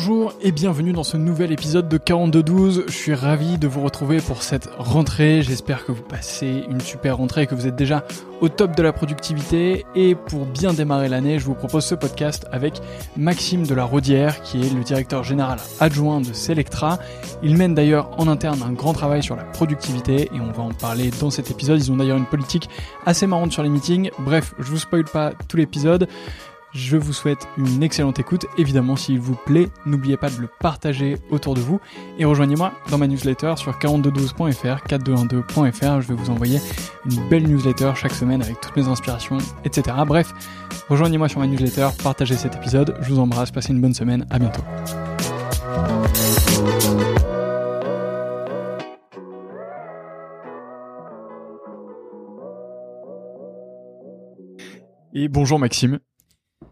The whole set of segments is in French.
Bonjour et bienvenue dans ce nouvel épisode de 4212. Je suis ravi de vous retrouver pour cette rentrée. J'espère que vous passez une super rentrée et que vous êtes déjà au top de la productivité. Et pour bien démarrer l'année, je vous propose ce podcast avec Maxime de la Rodière, qui est le directeur général adjoint de Selectra. Il mène d'ailleurs en interne un grand travail sur la productivité et on va en parler dans cet épisode. Ils ont d'ailleurs une politique assez marrante sur les meetings. Bref, je vous spoil pas tout l'épisode. Je vous souhaite une excellente écoute. Évidemment, s'il vous plaît, n'oubliez pas de le partager autour de vous et rejoignez-moi dans ma newsletter sur 4212.fr, 4212.fr. Je vais vous envoyer une belle newsletter chaque semaine avec toutes mes inspirations, etc. Bref, rejoignez-moi sur ma newsletter, partagez cet épisode. Je vous embrasse, passez une bonne semaine. À bientôt. Et bonjour Maxime.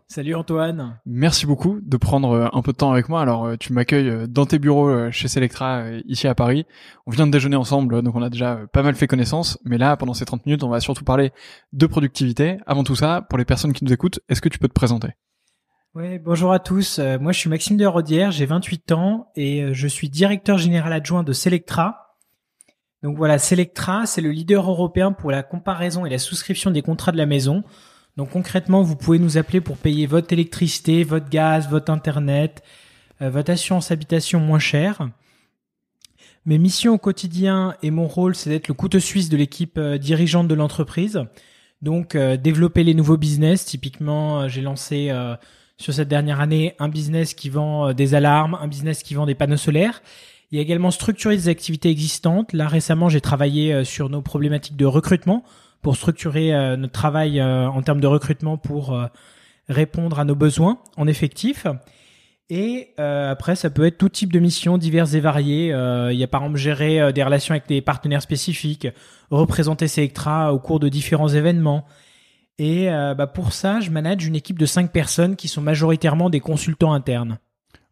Salut Antoine. Merci beaucoup de prendre euh, un peu de temps avec moi. Alors, euh, tu m'accueilles euh, dans tes bureaux chez Selectra, ici à Paris. On vient de déjeuner ensemble, donc on a déjà pas mal fait connaissance. Mais là, pendant ces 30 minutes, on va surtout parler de productivité. Avant tout ça, pour les personnes qui nous écoutent, est-ce que tu peux te présenter? Oui, bonjour à tous. Moi, je suis Maxime de Rodière, j'ai 28 ans et je suis directeur général adjoint de Selectra. Donc voilà, Selectra, c'est le leader européen pour la comparaison et la souscription des contrats de la maison. Donc concrètement, vous pouvez nous appeler pour payer votre électricité, votre gaz, votre internet, euh, votre assurance habitation moins cher. Mes missions au quotidien et mon rôle, c'est d'être le couteau suisse de l'équipe euh, dirigeante de l'entreprise. Donc euh, développer les nouveaux business. Typiquement, j'ai lancé sur cette dernière année un business qui vend des alarmes, un business qui vend des panneaux solaires. Il y a également structurer des activités existantes. Là récemment, j'ai travaillé sur nos problématiques de recrutement pour structurer euh, notre travail euh, en termes de recrutement pour euh, répondre à nos besoins en effectif. Et après, ça peut être tout type de missions diverses et variées. il y a par exemple gérer des relations avec des partenaires spécifiques, représenter Selectra au cours de différents événements. Et bah, pour ça, je manage une équipe de cinq personnes qui sont majoritairement des consultants internes.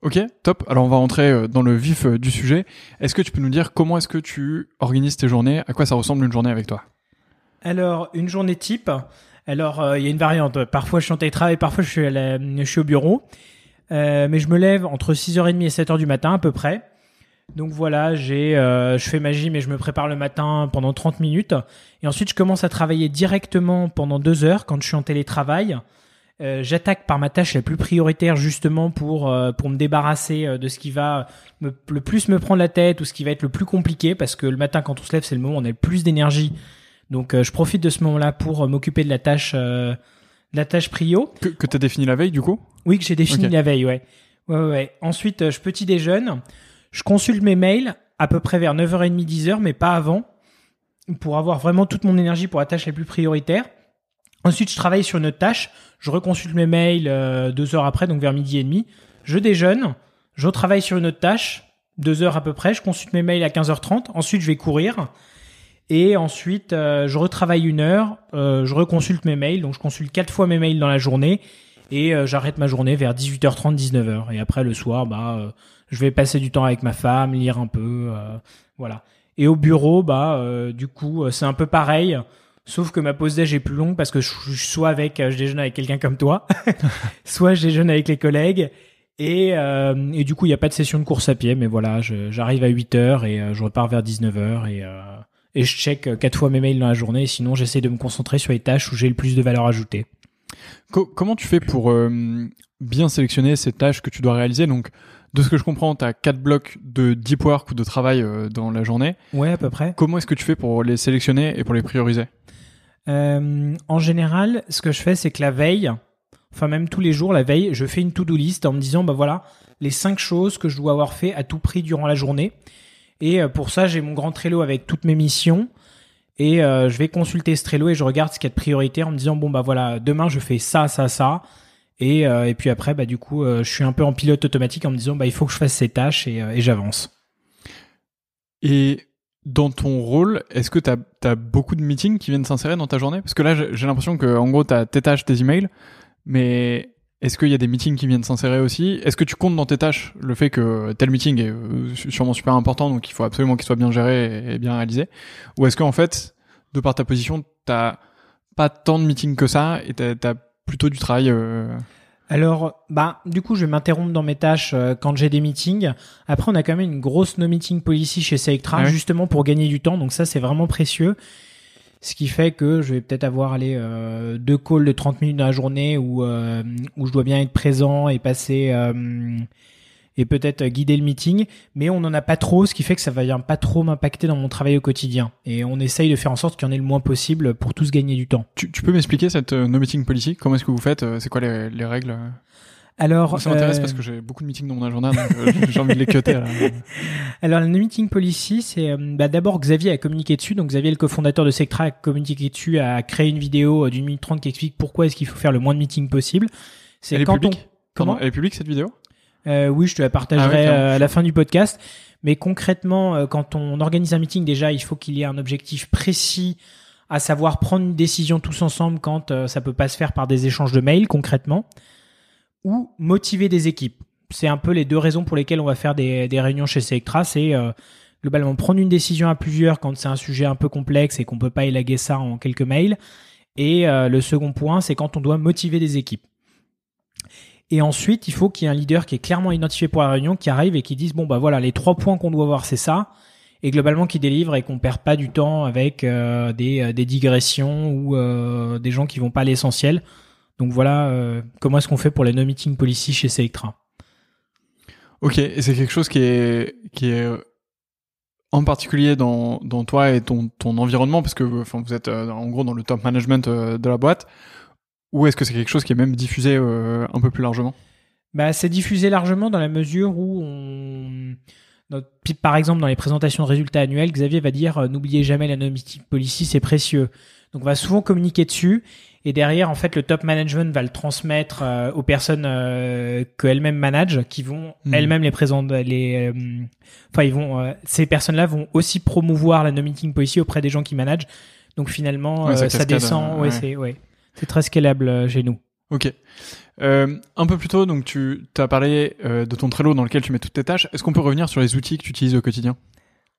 Ok, top. Alors on va rentrer dans le vif du sujet. Est-ce que tu peux nous dire comment est-ce que tu organises tes journées? À quoi ça ressemble une journée avec toi? Alors, une journée type. Alors, euh, il y a une variante. Parfois, je suis en télétravail, parfois, je suis, au bureau. Euh, mais je me lève entre 6h30 et 7h du matin, à peu près. Donc voilà, j'ai, euh, je fais ma gym et je me prépare le matin pendant 30 minutes. Et ensuite, je commence à travailler directement pendant 2 heures quand je suis en télétravail. j'attaque par ma tâche la plus prioritaire justement pour pour me débarrasser de ce qui va le plus me prendre la tête ou ce qui va être le plus compliqué parce que le matin quand on se lève c'est le moment où on a le plus d'énergie donc euh, je profite de ce moment-là pour euh, m'occuper de la tâche, euh, la tâche prio. Que, que tu as défini la veille du coup? Oui, que j'ai défini la veille, ouais. Ouais, ouais. Ensuite, je petit déjeune. Je consulte mes mails à peu près vers 9h30, 10h, mais pas avant, pour avoir vraiment toute mon énergie pour la tâche la plus prioritaire. Ensuite, je travaille sur une autre tâche. Je reconsulte mes mails deux heures après, donc vers midi et demi. Je déjeune. Je travaille sur une autre tâche, deux heures à peu près. Je consulte mes mails à 15h30. Ensuite, je vais courir. Et ensuite, euh, je retravaille une heure, euh, je reconsulte mes mails, donc je consulte quatre fois mes mails dans la journée, et euh, j'arrête ma journée vers 18h30, 19h. Et après, le soir, bah, je vais passer du temps avec ma femme, lire un peu, voilà. Et au bureau, bah, du coup, c'est un peu pareil, sauf que ma pause déj est plus longue parce que je, soit avec, je déjeune avec quelqu'un comme toi, soit je déjeune avec les collègues. Et, et du coup, il n'y a pas de session de course à pied, mais voilà, j'arrive à 8h et je repars vers 19h et et je check euh, quatre fois mes mails dans la journée. Sinon, j'essaie de me concentrer sur les tâches où j'ai le plus de valeur ajoutée. comment tu fais pour euh, bien sélectionner ces tâches que tu dois réaliser? Donc, de ce que je comprends, tu as quatre blocs de deep work ou de travail euh, dans la journée. Ouais, à peu près. Comment est-ce que tu fais pour les sélectionner et pour les prioriser? En général, ce que je fais, c'est que la veille, enfin même tous les jours, la veille, je fais une to-do list en me disant, bah voilà, les cinq choses que je dois avoir fait à tout prix durant la journée. Et euh, pour ça, j'ai mon grand Trello avec toutes mes missions. Et euh, je vais consulter ce Trello et je regarde ce qu'il y a de prioritaire en me disant bon bah voilà demain je fais ça ça ça et, euh, et puis après bah du coup je suis un peu en pilote automatique en me disant bah il faut que je fasse ces tâches et, et j'avance. Et dans ton rôle, est-ce que tu as, beaucoup de meetings qui viennent s'insérer dans ta journée? Parce que là, j'ai l'impression que en gros, tu as tes tâches, tes emails, mais est-ce qu'il y a des meetings qui viennent s'insérer aussi? Est-ce que tu comptes dans tes tâches le fait que tel meeting est euh, sûrement super important, donc il faut absolument qu'il soit bien géré et bien réalisé? Ou est-ce qu'en fait, de par ta position, t'as pas tant de meetings que ça et t'as as plutôt du travail euh... Alors, bah, du coup, je vais m'interrompre dans mes tâches euh, quand j'ai des meetings. Après, on a quand même une grosse no meeting policy chez Selectra, Ah justement pour gagner du temps. Donc ça, c'est vraiment précieux. Ce qui fait que je vais peut-être avoir allez, euh, deux calls de 30 minutes dans la journée où, euh, où je dois bien être présent et passer euh, et peut-être guider le meeting. Mais on n'en a pas trop, ce qui fait que ça va bien pas trop m'impacter dans mon travail au quotidien. Et on essaye de faire en sorte qu'il y en ait le moins possible pour tous gagner du temps. Tu, peux m'expliquer cette euh, no meeting policy? Comment est-ce que vous faites? C'est quoi les, les règles? Alors, Ça m'intéresse euh, parce que j'ai beaucoup de meetings dans mon agenda, donc euh, j'ai envie de les cutter. Là. Alors, la no meeting policy, c'est euh, bah, d'abord Xavier a communiqué dessus. Donc, Xavier, le cofondateur de Sectra, a communiqué dessus, a créé une vidéo d'une minute trente qui explique pourquoi est-ce qu'il faut faire le moins de meetings possible. C'est est quand on comment? Elle est publique cette vidéo? Euh, Oui, je te la Ah partagerai à la fin du podcast. Mais concrètement, quand on organise un meeting, déjà, il faut qu'il y ait un objectif précis, à savoir prendre une décision tous ensemble quand ça peut pas se faire par des échanges de mails, concrètement, ou motiver des équipes. C'est un peu les deux raisons pour lesquelles on va faire des, des réunions chez Selectra. C'est euh, globalement prendre une décision à plusieurs quand c'est un sujet un peu complexe et qu'on peut pas élaguer ça en quelques mails. Et euh, le second point, c'est quand on doit motiver des équipes. Et ensuite, il faut qu'il y ait un leader qui est clairement identifié pour la réunion, qui arrive et qui dise bon bah voilà, les trois points qu'on doit voir, c'est ça, et globalement qui délivre et qu'on perd pas du temps avec euh, des, euh, des digressions ou euh, des gens qui vont pas à l'essentiel. Donc voilà, euh, comment est-ce qu'on fait pour la no meeting policy chez Selectra Ok, et c'est quelque chose qui est, qui est euh, en particulier dans, dans toi et ton, ton environnement, parce que enfin, vous êtes euh, en gros dans le top management euh, de la boîte, ou est-ce que c'est quelque chose qui est même diffusé un peu plus largement? Bah, c'est diffusé largement dans la mesure où on, notre- par exemple, dans les présentations de résultats annuels, Xavier va dire euh, n'oubliez jamais la no meeting policy, c'est précieux. Donc, on va souvent communiquer dessus. Et derrière, en fait, le top management va le transmettre euh, aux personnes euh, qu'elles-mêmes managent, qui vont Mhm. elles-mêmes les présenter. Les, euh, enfin, ils vont. euh, ces personnes-là vont aussi promouvoir la no meeting policy auprès des gens qui managent. Donc finalement, Ouais, ça descend. ouais, ouais. c'est ouais, c'est très scalable chez nous. Ok. Un peu plus tôt, donc tu as parlé de ton Trello dans lequel tu mets toutes tes tâches. Est-ce qu'on peut revenir sur les outils que tu utilises au quotidien?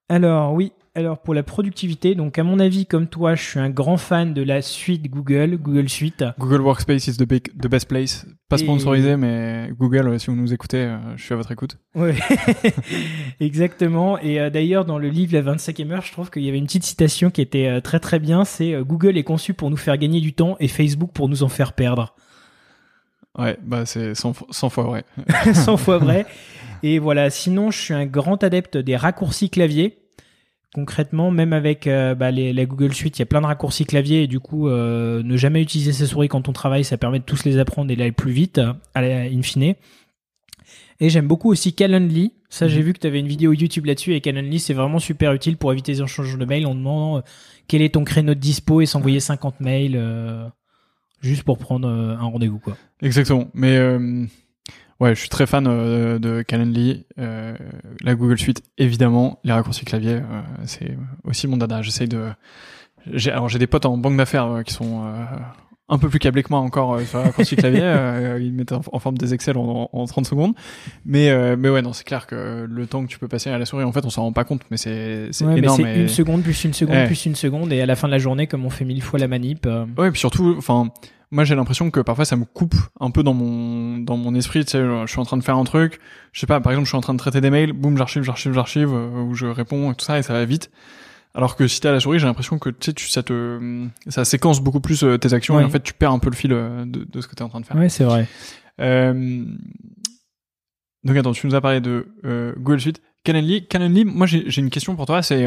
Alors oui, alors pour la productivité, donc à mon avis, comme toi, je suis un grand fan de la suite Google, Google Suite. Google Workspace is the, big- the best place. Pas Et- sponsorisé, mais Google, euh, si vous nous écoutez, euh, je suis à votre écoute. Ouais, exactement. Et euh, d'ailleurs, dans le livre La 25e heure, je trouve qu'il y avait une petite citation qui était très très bien. C'est Google est conçu pour nous faire gagner du temps et Facebook pour nous en faire perdre. Ouais, bah c'est 100, fo- 100 fois vrai. 100 fois vrai. Et voilà. Sinon, je suis un grand adepte des raccourcis clavier. Concrètement, même avec euh, bah, les, la Google Suite, il y a plein de raccourcis clavier et du coup, euh, ne jamais utiliser ses souris quand on travaille, ça permet de tous les apprendre et d'aller plus vite, euh, à la- in fine. Et j'aime beaucoup aussi Calendly. Ça, j'ai Mhm. vu que tu avais une vidéo YouTube là-dessus et Calendly, c'est vraiment super utile pour éviter les échanges de mails en demandant euh, quel est ton créneau de dispo et s'envoyer 50 mails euh, juste pour prendre euh, un rendez-vous, quoi. Exactement. Mais ouais, je suis très fan euh, de Calendly, euh, la Google Suite évidemment, les raccourcis clavier, euh, c'est aussi mon dada. J'essaye de. J'ai, alors j'ai des potes en banque d'affaires euh, qui sont euh, un peu plus câblés que moi encore sur les raccourcis clavier. euh, ils mettent en, en forme des Excel en, en 30 secondes. Mais euh, mais ouais, non, c'est clair que le temps que tu peux passer à la souris, en fait, on s'en rend pas compte, mais c'est c'est Ouais, mais énorme. c'est et- une seconde plus une seconde Ouais. plus une seconde et à la fin de la journée, comme on fait mille fois la manip. Ouais, puis surtout, enfin, moi j'ai l'impression que parfois ça me coupe un peu dans mon dans mon esprit. Tu sais, je suis en train de faire un truc, je sais pas, par exemple, je suis en train de traiter des mails, boum, j'archive, j'archive, j'archive, euh, ou je réponds et tout ça et ça va vite. Alors que si t'es à la souris, j'ai l'impression que tu sais, tu ça te ça séquence beaucoup plus euh, tes actions et en fait tu perds un peu le fil euh, de, de ce que t'es en train de faire. Ouais, c'est vrai. Euh, donc attends, tu nous as parlé de euh, Google Suite, Calendly. Calendly, moi j'ai une question pour toi, c'est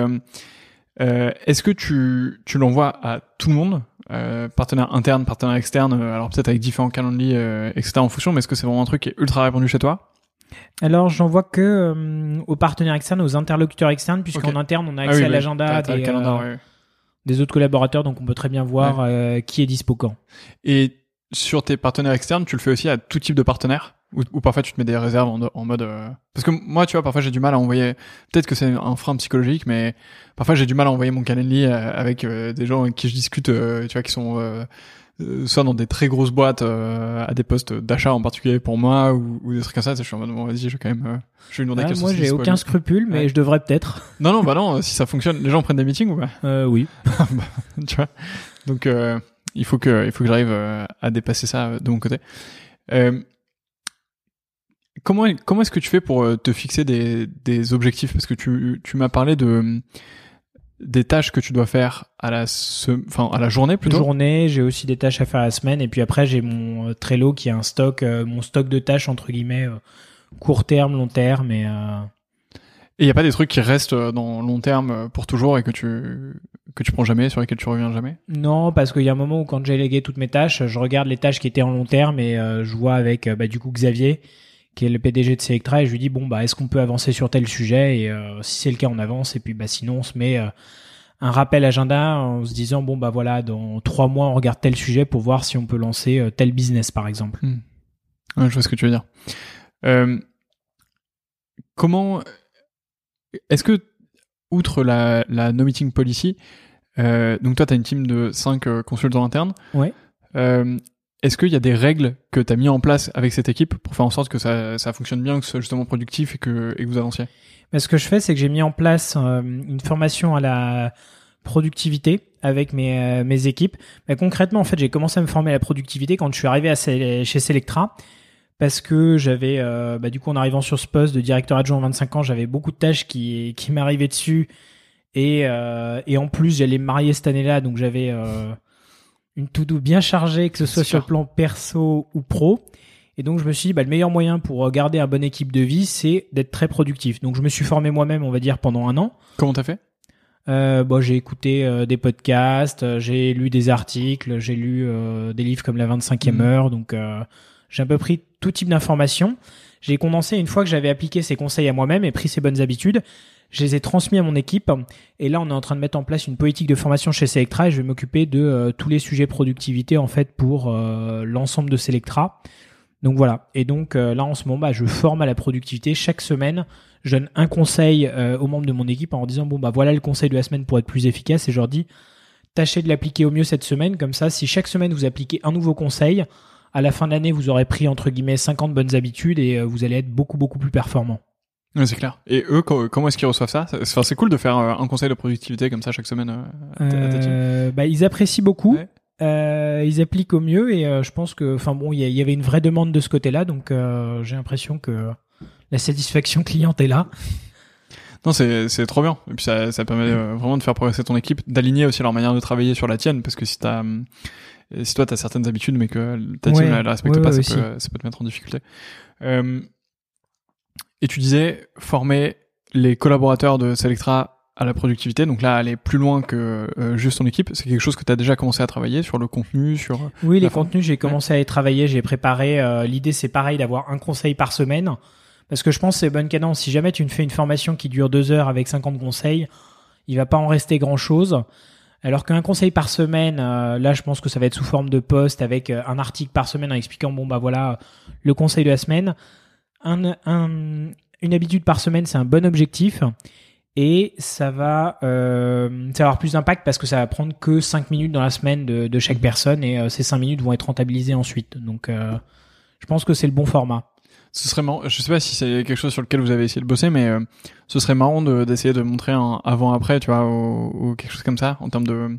est-ce que tu, tu l'envoies à tout le monde, euh, partenaire interne, partenaire externe, euh, alors peut-être avec différents Calendly, euh, etc. en fonction, mais est-ce que c'est vraiment un truc qui est ultra répandu chez toi? Alors, j'en vois que euh, aux partenaires externes, aux interlocuteurs externes, puisqu'en interne, on a Ah accès oui, à l'agenda des, euh, ouais. des autres collaborateurs, donc on peut très bien voir euh, qui est dispo quand. Et sur tes partenaires externes, tu le fais aussi à tout type de partenaires ou, ou parfois tu te mets des réserves en, en mode euh, parce que moi tu vois parfois j'ai du mal à envoyer peut-être que c'est un frein psychologique mais parfois j'ai du mal à envoyer mon Calendly euh, avec euh, des gens avec qui je discute euh, tu vois qui sont euh, euh, soit dans des très grosses boîtes euh, à des postes d'achat en particulier pour moi ou, ou des trucs comme ça je suis en mode bon vas-y je vais quand même euh, je vais lui demander Ouais, moi, j'ai aucun scrupule, mais Ouais. je devrais peut-être. non non bah non si ça fonctionne les gens prennent des meetings ou pas? Euh, oui. tu vois. Donc euh, il faut que il faut que j'arrive euh, à dépasser ça euh, de mon côté. Euh, comment comment est-ce que tu fais pour euh, te fixer des, des objectifs? Parce que tu, tu m'as parlé de des tâches que tu dois faire à la enfin à la journée plutôt. Journée, j'ai aussi des tâches à faire à la semaine et puis après j'ai mon Trello qui est un stock mon stock de tâches entre guillemets court terme, long terme et et il n'y a pas des trucs qui restent euh, dans long terme euh, pour toujours et que tu que tu prends jamais, sur lesquels tu reviens jamais? Non, parce qu'il y a un moment où quand j'ai légué toutes mes tâches, je regarde les tâches qui étaient en long terme et euh, je vois avec bah, du coup Xavier, qui est le PDG de Selectra, et je lui dis bon bah est-ce qu'on peut avancer sur tel sujet? Et si c'est le cas on avance et puis bah sinon on se met un rappel agenda en se disant bon bah voilà dans trois mois on regarde tel sujet pour voir si on peut lancer tel business par exemple. Hmm. je vois ce que tu veux dire. Comment est-ce que, outre la, la no meeting policy, euh, donc toi, tu as une team de 5 euh, consultants internes. Ouais. Euh, est-ce qu'il y a des règles que tu as mis en place avec cette équipe pour faire en sorte que ça, ça fonctionne bien, que ce soit justement productif et que, et que vous avanciez? Mais Ce que je fais, c'est que j'ai mis en place euh, une formation à la productivité avec mes, euh, mes équipes. Mais concrètement, en fait, j'ai commencé à me former à la productivité quand je suis arrivé à, chez Selectra parce que j'avais, euh, bah, du coup, en arrivant sur ce poste de directeur adjoint à 25 ans, j'avais beaucoup de tâches qui, qui m'arrivaient dessus. Et, euh, et en plus, j'allais me marier cette année-là, donc j'avais euh, une to-do bien chargée, que ce soit sur le plan perso ou pro. Et donc, je me suis dit, bah, le meilleur moyen pour garder un bonne équipe de vie, c'est d'être très productif. Donc, je me suis formé moi-même, on va dire, pendant un an. Comment t'as fait? Euh, bon, j'ai écouté euh, des podcasts, j'ai lu des articles, j'ai lu des livres comme La 25e mmh. heure, donc j'ai un peu pris tout type d'informations. J'ai condensé une fois que j'avais appliqué ces conseils à moi-même et pris ces bonnes habitudes. Je les ai transmis à mon équipe et là on est en train de mettre en place une politique de formation chez Selectra et je vais m'occuper de euh, tous les sujets productivité en fait pour euh, l'ensemble de Selectra. Donc voilà. Et donc euh, là en ce moment, bah, je forme à la productivité chaque semaine. Je donne un conseil aux membres de mon équipe en disant bon bah voilà le conseil de la semaine pour être plus efficace et je leur dis tâchez de l'appliquer au mieux cette semaine comme ça si chaque semaine vous appliquez un nouveau conseil à la fin de l'année, vous aurez pris entre guillemets 50 bonnes habitudes et euh, vous allez être beaucoup beaucoup plus performant. Oui, c'est clair. Et eux, comment est-ce qu'ils reçoivent ça? Enfin, c'est cool de faire euh, un conseil de productivité comme ça chaque semaine. Euh, bah, ils apprécient beaucoup. ils appliquent au mieux et je pense que, enfin bon, il y, avait une vraie demande de ce côté-là, donc j'ai l'impression que la satisfaction cliente est là. Non, c'est c'est trop bien. Et puis ça ça permet vraiment de faire progresser ton équipe, d'aligner aussi leur manière de travailler sur la tienne, parce que si t'as hum, et si toi, tu as certaines habitudes, mais que ta team ne la respecte pas, ça, peut, ça, peut, te mettre en difficulté. Euh, et tu disais former les collaborateurs de Selectra à la productivité. Donc là, aller plus loin que euh, juste ton équipe. C'est quelque chose que tu as déjà commencé à travailler sur le contenu, sur. Oui, les contenus, j'ai commencé à y travailler. J'ai préparé. Euh, l'idée, c'est pareil d'avoir un conseil par semaine. Parce que je pense que c'est bonne cadence. Si jamais tu me fais une formation qui dure deux heures avec 50 conseils, il va pas en rester grand chose. Alors qu'un conseil par semaine, euh, là je pense que ça va être sous forme de post avec euh, un article par semaine en expliquant bon bah voilà le conseil de la semaine. Un, une habitude par semaine c'est un bon objectif et ça va, euh, ça va avoir plus d'impact parce que ça va prendre que 5 minutes dans la semaine de, de chaque personne et ces 5 minutes vont être rentabilisées ensuite. Donc je pense que c'est le bon format ce serait marrant. Je sais pas si c'est quelque chose sur lequel vous avez essayé de bosser, mais euh, ce serait marrant d'essayer de, montrer un avant-après, tu vois, ou, quelque chose comme ça, en termes de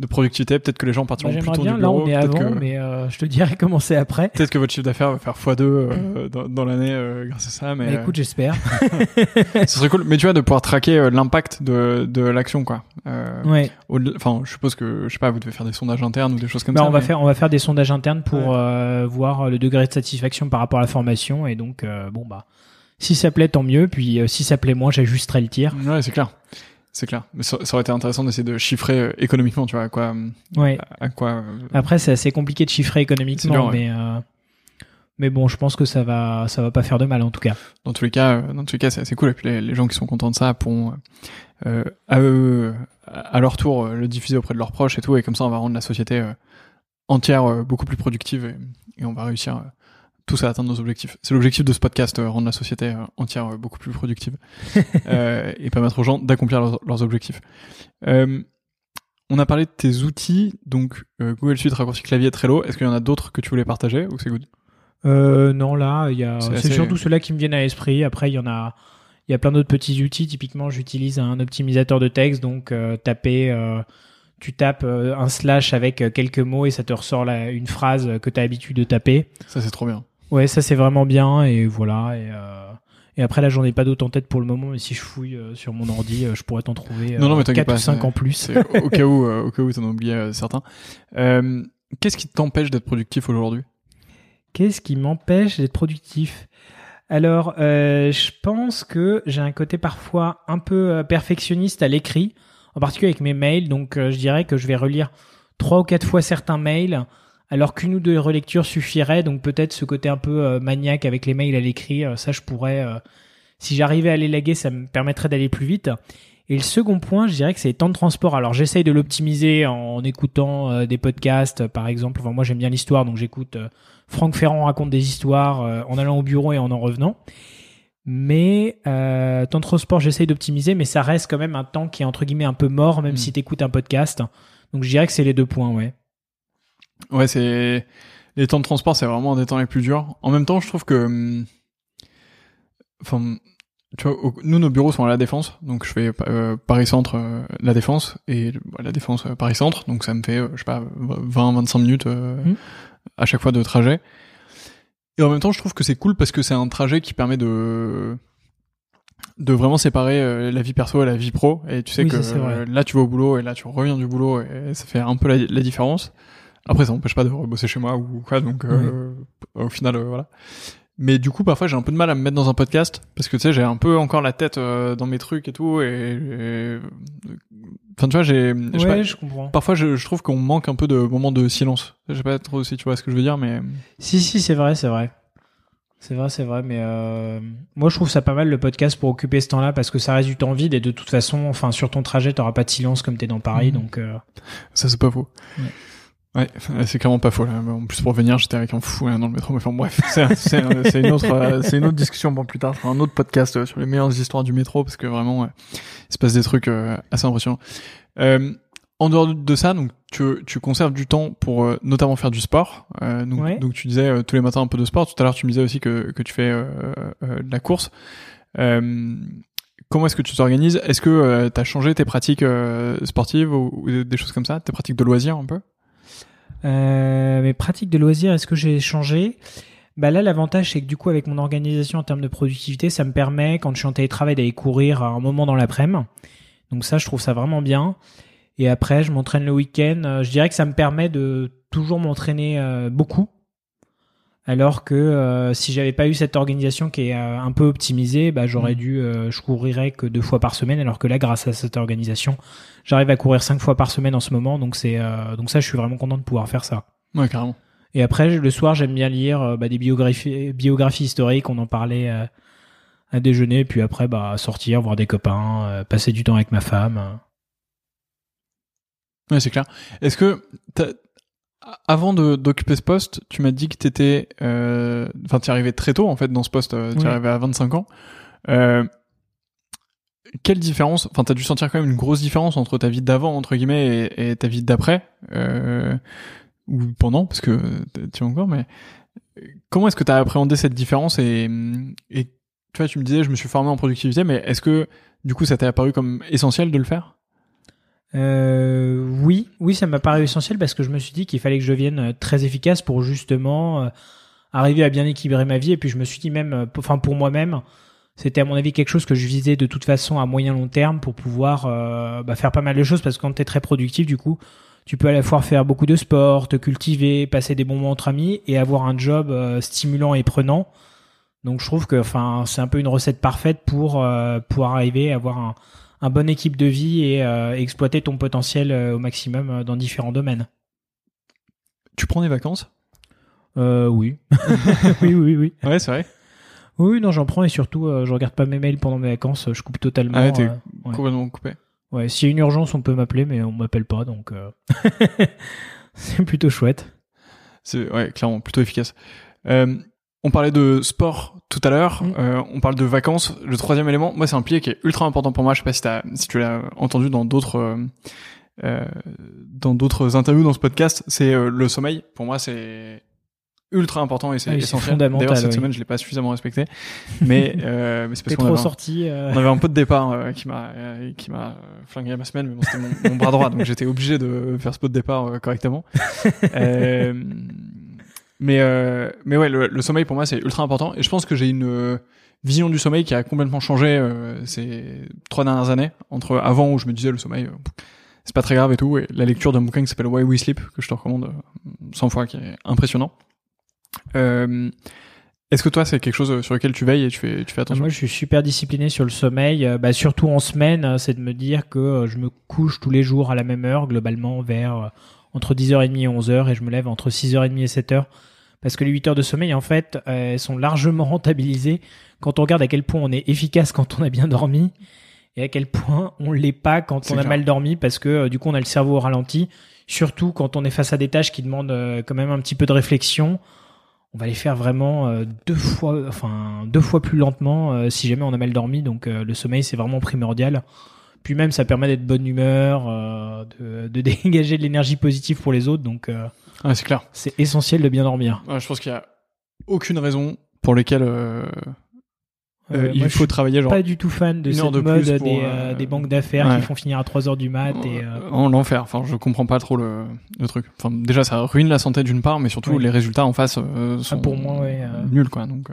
de productivité, peut-être que les gens partiront bah, plus tôt bien, du bureau. Là, on est avant, mais euh, je te dirais comment c'est après. Peut-être que votre chiffre d'affaires va faire x2 euh, dans, dans l'année euh, grâce à ça. Mais, écoute, j'espère. Ce serait cool. Mais tu vois, de pouvoir traquer l'impact de, de l'action, quoi. ouais. Enfin, je suppose que, je sais pas, vous devez faire des sondages internes ou des choses comme bah, ça. On va faire, on va faire des sondages internes pour voir le degré de satisfaction par rapport à la formation. Et donc, bon, bah, si ça plaît, tant mieux. Puis, si ça plaît moins, j'ajusterai le tir. Ouais, c'est clair. C'est clair. Mais ça, aurait été intéressant d'essayer de chiffrer euh, économiquement, tu vois, à quoi. Ouais. À, quoi. Euh, Après, c'est assez compliqué de chiffrer économiquement, mais. Euh, mais bon, je pense que ça va, ça va pas faire de mal en tout cas. Dans tous les cas, dans tous les cas, c'est assez cool. Et puis les, gens qui sont contents de ça pourront euh, à eux, à leur tour, le diffuser auprès de leurs proches et tout. Et comme ça, on va rendre la société entière beaucoup plus productive et, et on va réussir tous à atteindre nos objectifs. C'est l'objectif de ce podcast, euh, rendre la société euh, entière euh, beaucoup plus productive et permettre aux gens d'accomplir leurs, objectifs. on a parlé de tes outils, donc Google Suite, raccourci clavier, Trello. Est-ce qu'il y en a d'autres que tu voulais partager ou c'est good? Non, là, il. C'est surtout ceux-là qui me viennent à l'esprit. Après, il y en a. Il y a plein d'autres petits outils. Typiquement, j'utilise un optimisateur de texte, donc taper tu tapes un slash avec quelques mots et ça te ressort la, une phrase que tu as l'habitude de taper. Ça, c'est trop bien. Ouais, ça c'est vraiment bien et voilà. Et, euh, et après là, j'en ai pas d'autres en tête pour le moment, mais si je fouille euh, sur mon ordi, euh, je pourrais t'en trouver Non, non, mais euh, t'inquiète 4 ou pas, 5 c'est- en plus. Au cas où, au cas où t'en as oublié certains. Qu'est-ce qui t'empêche d'être productif aujourd'hui? Qu'est-ce qui m'empêche d'être productif? Alors, euh, je pense que j'ai un côté parfois un peu perfectionniste à l'écrit, en particulier avec mes mails. Donc, je dirais que je vais relire trois ou quatre fois certains mails, alors qu'une ou deux relectures suffiraient. Donc, peut-être ce côté un peu euh, maniaque avec les mails à l'écrit, euh, ça, je pourrais, euh, si j'arrivais à les laguer, ça me permettrait d'aller plus vite. Et le second point, je dirais que c'est les temps de transport. Alors j'essaye de l'optimiser en écoutant des podcasts, par exemple. Enfin, moi j'aime bien l'histoire, donc j'écoute Franck Ferrand raconte des histoires en allant au bureau et en en revenant. Mais euh, temps de transport, j'essaye d'optimiser, mais ça reste quand même un temps qui est entre guillemets un peu mort, même Mm. si tu écoutes un podcast. Donc je dirais que c'est les deux points, ouais. Ouais, c'est les temps de transport, c'est vraiment un des temps les plus durs. En même temps, je trouve que, hum, enfin, tu vois, au- nous nos bureaux sont à la défense, donc je fais euh, Paris Centre, euh, la défense et bah, la défense euh, Paris Centre, donc ça me fait, je sais pas, 20-25 minutes Mhm. à chaque fois de trajet. Et en même temps, je trouve que c'est cool parce que c'est un trajet qui permet de de vraiment séparer la vie perso et la vie pro et tu sais Oui, que là tu vas au boulot et là tu reviens du boulot et ça fait un peu la, la différence après ça m'empêche pas de rebosser chez moi ou quoi donc euh, au final euh, voilà mais du coup parfois j'ai un peu de mal à me mettre dans un podcast parce que tu sais j'ai un peu encore la tête euh, dans mes trucs et tout et, et- enfin tu vois j'ai Ouais, pas, je comprends. parfois je, je trouve qu'on manque un peu de moments de silence je sais pas trop si tu vois ce que je veux dire mais Si, si, c'est vrai, c'est vrai. C'est vrai, c'est vrai, mais euh, moi je trouve ça pas mal le podcast pour occuper ce temps-là parce que ça reste du temps vide et de toute façon, enfin sur ton trajet, t'auras pas de silence comme t'es dans Paris, Mhm. donc euh, Ça, c'est pas faux. Ouais. Ouais, c'est clairement pas faux. Là. En plus, pour venir, j'étais avec un fou hein, dans le métro. Mais enfin, bref, c'est une autre, euh, c'est une autre discussion pour plus tard. Un autre podcast euh, sur les meilleures histoires du métro parce que vraiment, il se passe des trucs euh, assez impressionnants. Euh, en dehors de ça, donc tu, tu conserves du temps pour euh, notamment faire du sport. Euh, donc, Ouais. donc tu disais euh, tous les matins un peu de sport. Tout à l'heure, tu me disais aussi que, que tu fais euh, euh, de la course. Euh, comment est-ce que tu t'organises? Est-ce que tu as changé tes pratiques euh, sportives ou, ou des choses comme ça? Tes pratiques de loisirs un peu? Euh, mes pratiques de loisirs, est-ce que j'ai changé? Bah là, l'avantage, c'est que du coup, avec mon organisation en termes de productivité, ça me permet, quand je suis en télétravail, d'aller courir à un moment dans l'après-midi. Donc ça, je trouve ça vraiment bien. Et après, je m'entraîne le week-end. Euh, Je dirais que ça me permet de toujours m'entraîner euh, beaucoup. Alors que euh, si j'avais pas eu cette organisation qui est euh, un peu optimisée, bah, j'aurais Mhm. dû, euh, je courirais que deux fois par semaine. Alors que là, grâce à cette organisation, j'arrive à courir cinq fois par semaine en ce moment. Donc c'est, donc ça, je suis vraiment content de pouvoir faire ça. Ouais, carrément. Et après, le soir, j'aime bien lire bah, des biographies, biographies historiques. On en parlait à déjeuner, puis après, bah, sortir, voir des copains, passer du temps avec ma femme. Ouais, c'est clair. Est-ce que avant de d'occuper ce poste, tu m'as dit que t'étais, euh, enfin, tu arrivais très tôt en fait dans ce poste. Tu Oui. arrivais à 25 ans. Euh, quelle différence Enfin, t'as dû sentir quand même une grosse différence entre ta vie d'avant entre guillemets et, et ta vie d'après euh, ou pendant, parce que tu es encore. Mais comment est-ce que t'as appréhendé cette différence et, et tu vois, tu me disais, je me suis formé en productivité, mais est-ce que du coup, ça t'est apparu comme essentiel de le faire? Euh, oui, oui, ça m'a paru essentiel parce que je me suis dit qu'il fallait que je devienne euh, très efficace pour justement euh, arriver à bien équilibrer ma vie. Et puis je me suis dit même, euh, enfin pour moi-même, c'était à mon avis quelque chose que je visais de toute façon à moyen long terme pour pouvoir euh, bah, faire pas mal de choses parce que quand tu es très productif, du coup, tu peux à la fois faire beaucoup de sport, te cultiver, passer des bons moments entre amis et avoir un job euh, stimulant et prenant. Donc je trouve que enfin c'est un peu une recette parfaite pour pour arriver à avoir un un bon équipe de vie et euh, exploiter ton potentiel euh, au maximum euh, dans différents domaines. Tu prends des vacances? Euh, oui. oui, oui, oui. Ouais, c'est vrai. Oui, non, j'en prends et surtout, euh, je regarde pas mes mails pendant mes vacances, je coupe totalement. Ah ouais, t'es ouais. complètement coupé. ouais, s'il y a une urgence, on peut m'appeler, mais on m'appelle pas, donc c'est plutôt chouette. C'est ouais, clairement plutôt efficace. Euh, on parlait de sport tout à l'heure. Mm. euh, on parle de vacances. Le troisième élément, moi, c'est un pilier qui est ultra important pour moi. Je sais pas si, si tu l'as entendu dans d'autres euh, euh, dans d'autres interviews dans ce podcast. C'est euh, le sommeil. Pour moi, c'est ultra important et c'est Ah oui, essentiel. fondamental, D'ailleurs, cette oui. semaine, je l'ai pas suffisamment respecté. Mais, euh, mais c'est parce qu'on trop avait, un- euh, on avait un pot de départ euh, qui m'a qui m'a flingué ma semaine, mais bon, c'était mon, mon bras droit, donc j'étais obligé de faire ce pot de départ euh, correctement. Mais euh, mais ouais, le, sommeil pour moi c'est ultra important et je pense que j'ai une euh, vision du sommeil qui a complètement changé euh, ces trois dernières années entre avant où je me disais le sommeil euh, c'est pas très grave et tout et la lecture d'un bouquin qui s'appelle Why We Sleep que je te recommande euh, 100 fois qui est impressionnant. Est-ce que toi c'est quelque chose sur lequel tu veilles et tu fais tu fais attention? Moi, je suis super discipliné sur le sommeil. bah, surtout en semaine, euh, c'est de me dire que je me couche tous les jours à la même heure, globalement vers entre 10h30 et 11h, et je me lève entre 6h30 et 7h. Parce que les 8 heures de sommeil, en fait, euh, elles sont largement rentabilisées quand on regarde à quel point on est efficace quand on a bien dormi et à quel point on l'est pas quand on a clair. mal dormi parce que euh, du coup on a le cerveau au ralenti. Surtout quand on est face à des tâches qui demandent euh, quand même un petit peu de réflexion on va les faire vraiment euh, deux fois, enfin deux fois plus lentement si jamais on a mal dormi. Donc le sommeil c'est vraiment primordial. Puis même ça permet d'être bonne humeur, euh, de, de dégager de l'énergie positive pour les autres. Donc euh, c'est clair. c'est essentiel de bien dormir. Je pense qu'il y a aucune raison pour lesquelles euh, il moi, je faut suis travailler genre pas du tout fan de cette de mode pour, des, banques d'affaires ouais. qui font finir à 3 heures du mat. Et, en l'enfer. Enfin, je comprends pas trop le, le truc. Enfin, déjà, ça ruine la santé d'une part, mais surtout Ouais. les résultats en face sont Ah, pour moi, ouais, euh. nuls, quoi. Donc,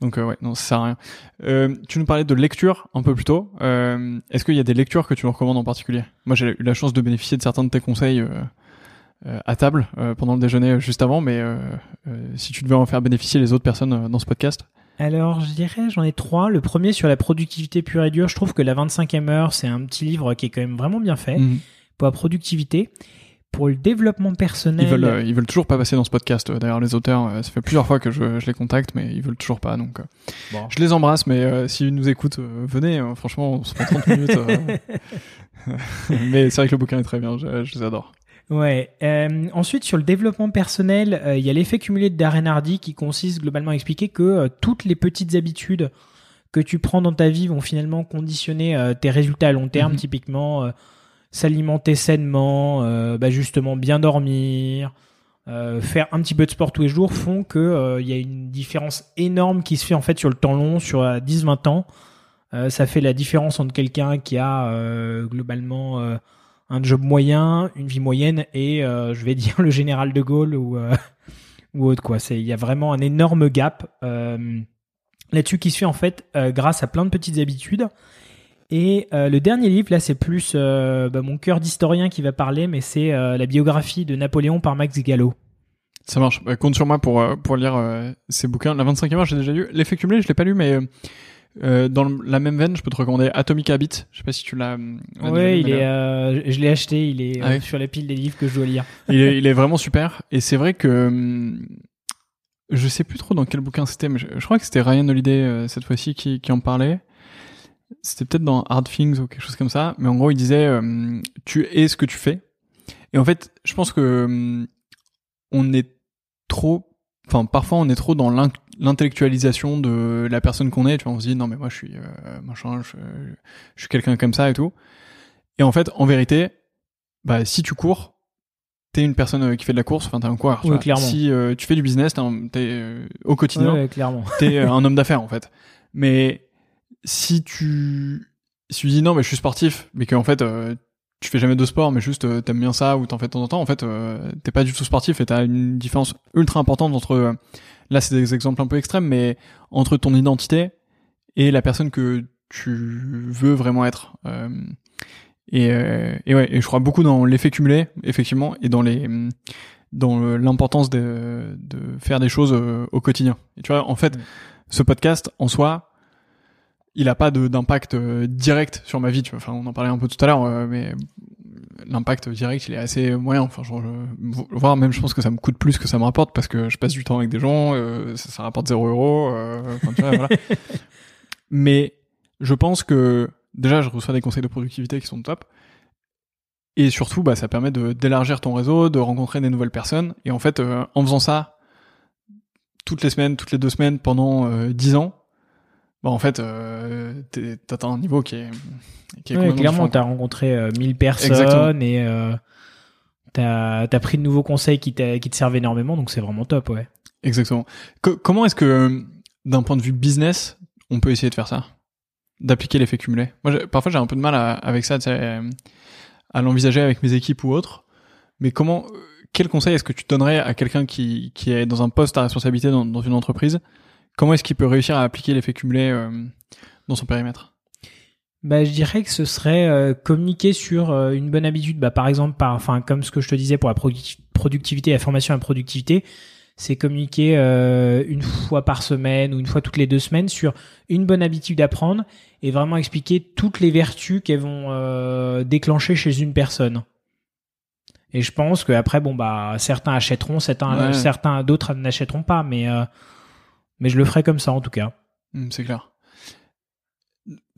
donc euh, ouais, non, ça sert à rien. Euh, tu nous parlais de lecture un peu plus tôt. Euh, Est-ce qu'il y a des lectures que tu nous recommandes en particulier? Moi, j'ai eu la chance de bénéficier de certains de tes conseils. euh, à table pendant le déjeuner juste avant, mais si tu devais en faire bénéficier les autres personnes dans ce podcast, Alors, je dirais, j'en ai trois. Le premier sur la productivité pure et dure. Je trouve que la 25e heure, c'est un petit livre qui est quand même vraiment bien fait Mhm. pour la productivité. Pour le développement personnel, Ils veulent, euh, ils veulent toujours pas passer dans ce podcast. euh, D'ailleurs, les auteurs, euh, ça fait plusieurs fois que je, je les contacte, mais ils veulent toujours pas. Donc, euh, Bon. je les embrasse, mais euh, s'ils nous écoutent, euh, venez. euh, franchement, on se prend 30 minutes. euh. mais c'est vrai que le bouquin est très bien. Je, je les adore. Ouais. Euh, ensuite, sur le développement personnel, euh, il y a l'effet cumulé de Darren Hardy qui consiste globalement à expliquer que euh, toutes les petites habitudes que tu prends dans ta vie vont finalement conditionner euh, tes résultats à long terme. Mhm. Typiquement, euh, s'alimenter sainement, euh, bah, justement bien dormir, euh, faire un petit peu de sport tous les jours font que euh, il y a une différence énorme qui se fait en fait sur le temps long, sur euh, 10-20 ans. Ça fait la différence entre quelqu'un qui a globalement un job moyen, une vie moyenne et je vais dire le général de Gaulle ou ou autre quoi. Il y a vraiment un énorme gap là-dessus qui se fait en fait grâce à plein de petites habitudes. Et euh, le dernier livre là, c'est plus euh, bah, mon cœur d'historien qui va parler, mais c'est euh, la biographie de Napoléon par Max Gallo. Ça marche. Bah, compte sur moi pour pour lire ces bouquins. La 25e heure, j'ai déjà lu. L'effet cumulé, je l'ai pas lu, mais dans la même veine, je peux te recommander Atomic Habit. Je sais pas si tu l'as. Ouais, lu, il est, je l'ai acheté, il est Ah oui. sur la pile des livres que je dois lire. il, est, il est vraiment super. Et c'est vrai que hum, je sais plus trop dans quel bouquin c'était, mais je, je crois que c'était Ryan Holiday cette fois-ci qui, qui en parlait. C'était peut-être dans Hard Things ou quelque chose comme ça. Mais en gros, il disait euh, tu es ce que tu fais. Et en fait, je pense que hum, on est trop. Enfin, parfois, on est trop dans l'in- l'intellectualisation de la personne qu'on est. Tu vois, on se dit non mais moi je suis euh, machin, je, je suis quelqu'un comme ça et tout. Et en fait, en vérité, bah si tu cours, t'es une personne euh, qui fait de la course, enfin t'es un coureur. Oui, clairement. Si euh, tu fais du business, t'es, un- t'es, euh, au quotidien, ouais, clairement. t'es euh, un homme d'affaires en fait. Mais si tu si tu dis non mais je suis sportif, mais qu'en fait euh, tu fais jamais de sport, mais juste euh, t'aimes bien ça ou t'en fais de temps en temps, en fait euh, t'es pas du tout sportif et t'as une différence ultra importante entre euh, là c'est des exemples un peu extrêmes, mais entre ton identité et la personne que tu veux vraiment être. Euh, et, euh, et ouais, et je crois beaucoup dans l'effet cumulé, effectivement, et dans les dans l'importance de, de faire des choses au quotidien. Et tu vois, en fait, Mm. ce podcast en soi, il a pas de- d'impact euh, direct sur ma vie. Tu vois, enfin, on en parlait un peu tout à l'heure, euh, mais l'impact direct, il est assez moyen. Enfin, genre, je- voire même, je pense que ça me coûte plus que ça me rapporte parce que je passe du temps avec des gens, euh, ça, ça rapporte 0 euros. euh, enfin, tu vois, voilà. Mais je pense que déjà, je reçois des conseils de productivité qui sont top. Et surtout, bah, ça permet de d'élargir ton réseau, de rencontrer des nouvelles personnes. Et en fait, euh, en faisant ça toutes les semaines, toutes les deux semaines, pendant 10 ans, bah, en fait, euh, t'atteins un niveau qui est, qui est Ouais, clairement, t'as rencontré euh, 1000 personnes Exactement. et euh, t'as as pris de nouveaux conseils qui, qui te servent énormément, donc c'est vraiment top, ouais. Exactement. comment est-ce que, d'un point de vue business, on peut essayer de faire ça? D'appliquer l'effet cumulé? Moi, parfois, j'ai un peu de mal avec ça, à l'envisager avec mes équipes ou autres. Mais comment, quel conseil est-ce que tu donnerais à quelqu'un qui, qui est dans un poste à responsabilité dans, dans une entreprise? Comment est-ce qu'il peut réussir à appliquer l'effet cumulé euh, dans son périmètre? Bah, je dirais que ce serait euh, communiquer sur euh, une bonne habitude. Bah, par exemple, par, enfin, comme ce que je te disais pour la productivité, la formation à la productivité, c'est communiquer une fois par semaine ou une fois toutes les deux semaines sur une bonne habitude à prendre et vraiment expliquer toutes les vertus qu'elles vont déclencher chez une personne. Et je pense que après, bon bah, certains achèteront, certains, certains d'autres n'achèteront pas, mais euh, mais je le ferai comme ça en tout cas. Hmm, c'est clair.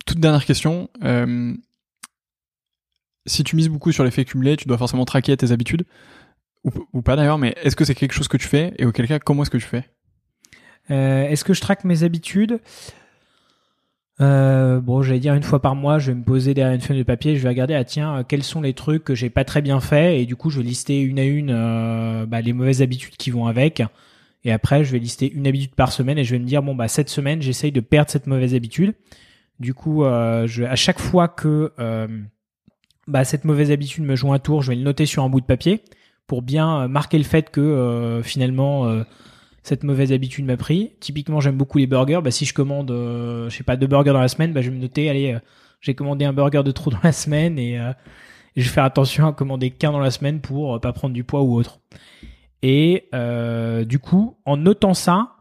Toute dernière question. Euh, si tu mises beaucoup sur l'effet cumulé, tu dois forcément traquer tes habitudes ou, ou pas d'ailleurs. Mais est-ce que c'est quelque chose que tu fais et auquel cas, comment est-ce que tu fais? Euh, Est-ce que je traque mes habitudes? Euh, bon, j'allais dire une fois par mois, je vais me poser derrière une feuille de papier, je vais regarder, ah tiens, quels sont les trucs que j'ai pas très bien fait, et du coup, je vais lister une à une euh, bah, les mauvaises habitudes qui vont avec. Et après, je vais lister une habitude par semaine, et je vais me dire, bon, bah cette semaine, j'essaye de perdre cette mauvaise habitude. Du coup, euh, à chaque fois que euh, bah, cette mauvaise habitude me joue un tour, je vais le noter sur un bout de papier pour bien marquer le fait que finalement cette mauvaise habitude m'a pris. Typiquement, j'aime beaucoup les burgers. Bah, si je commande, euh, je sais pas, deux burgers dans la semaine, bah, je vais me noter, allez, euh, j'ai commandé un burger de trop dans la semaine et, euh, je vais faire attention à commander qu'un dans la semaine pour pas prendre du poids ou autre. Et du coup, en notant ça,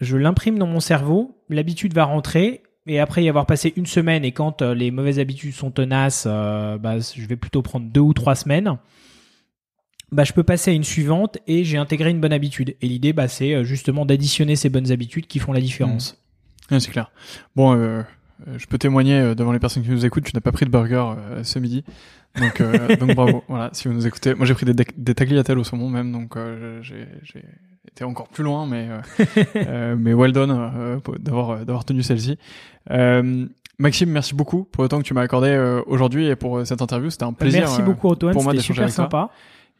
je l'imprime dans mon cerveau, l'habitude va rentrer. Et après y avoir passé une semaine et quand les mauvaises habitudes sont tenaces, bah, je vais plutôt prendre deux ou trois semaines bah, je peux passer à une suivante et j'ai intégré une bonne habitude. Et l'idée, bah, c'est euh, justement d'additionner ces bonnes habitudes qui font la différence. Mmh. c'est clair. Bon, euh, euh, je peux témoigner devant les personnes qui nous écoutent, tu n'as pas pris de burger ce midi. Donc, donc bravo. Voilà, si vous nous écoutez. Moi, j'ai pris des, des tagliatelles au saumon même, donc j'ai été encore plus loin, mais mais well done d'avoir d'avoir tenu celle-ci. Maxime, merci beaucoup pour le temps que tu m'as accordé aujourd'hui et pour cette interview. C'était un plaisir. Merci beaucoup Antoine, c'était super sympa.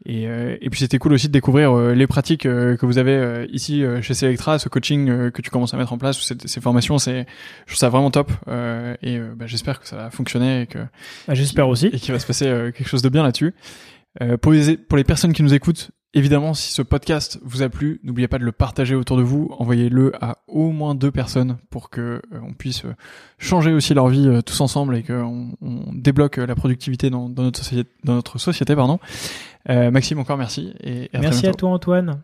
Et, euh, et puis c'était cool aussi de découvrir euh, les pratiques euh, que vous avez ici chez Selectra, ce coaching que tu commences à mettre en place, ces, ces formations, c'est, je trouve ça vraiment top. et bah, j'espère que ça va fonctionner et que. Bah, j'espère aussi. Et qu'il va se passer quelque chose de bien là-dessus. pour les pour les personnes qui nous écoutent, Évidemment, si ce podcast vous a plu, n'oubliez pas de le partager autour de vous. Envoyez-le à au moins deux personnes pour que euh, on puisse euh, changer aussi leur vie euh, tous ensemble et qu'on on débloque la productivité dans, dans, notre société. Dans notre société pardon. Maxime, encore merci. Et merci à toi, Antoine.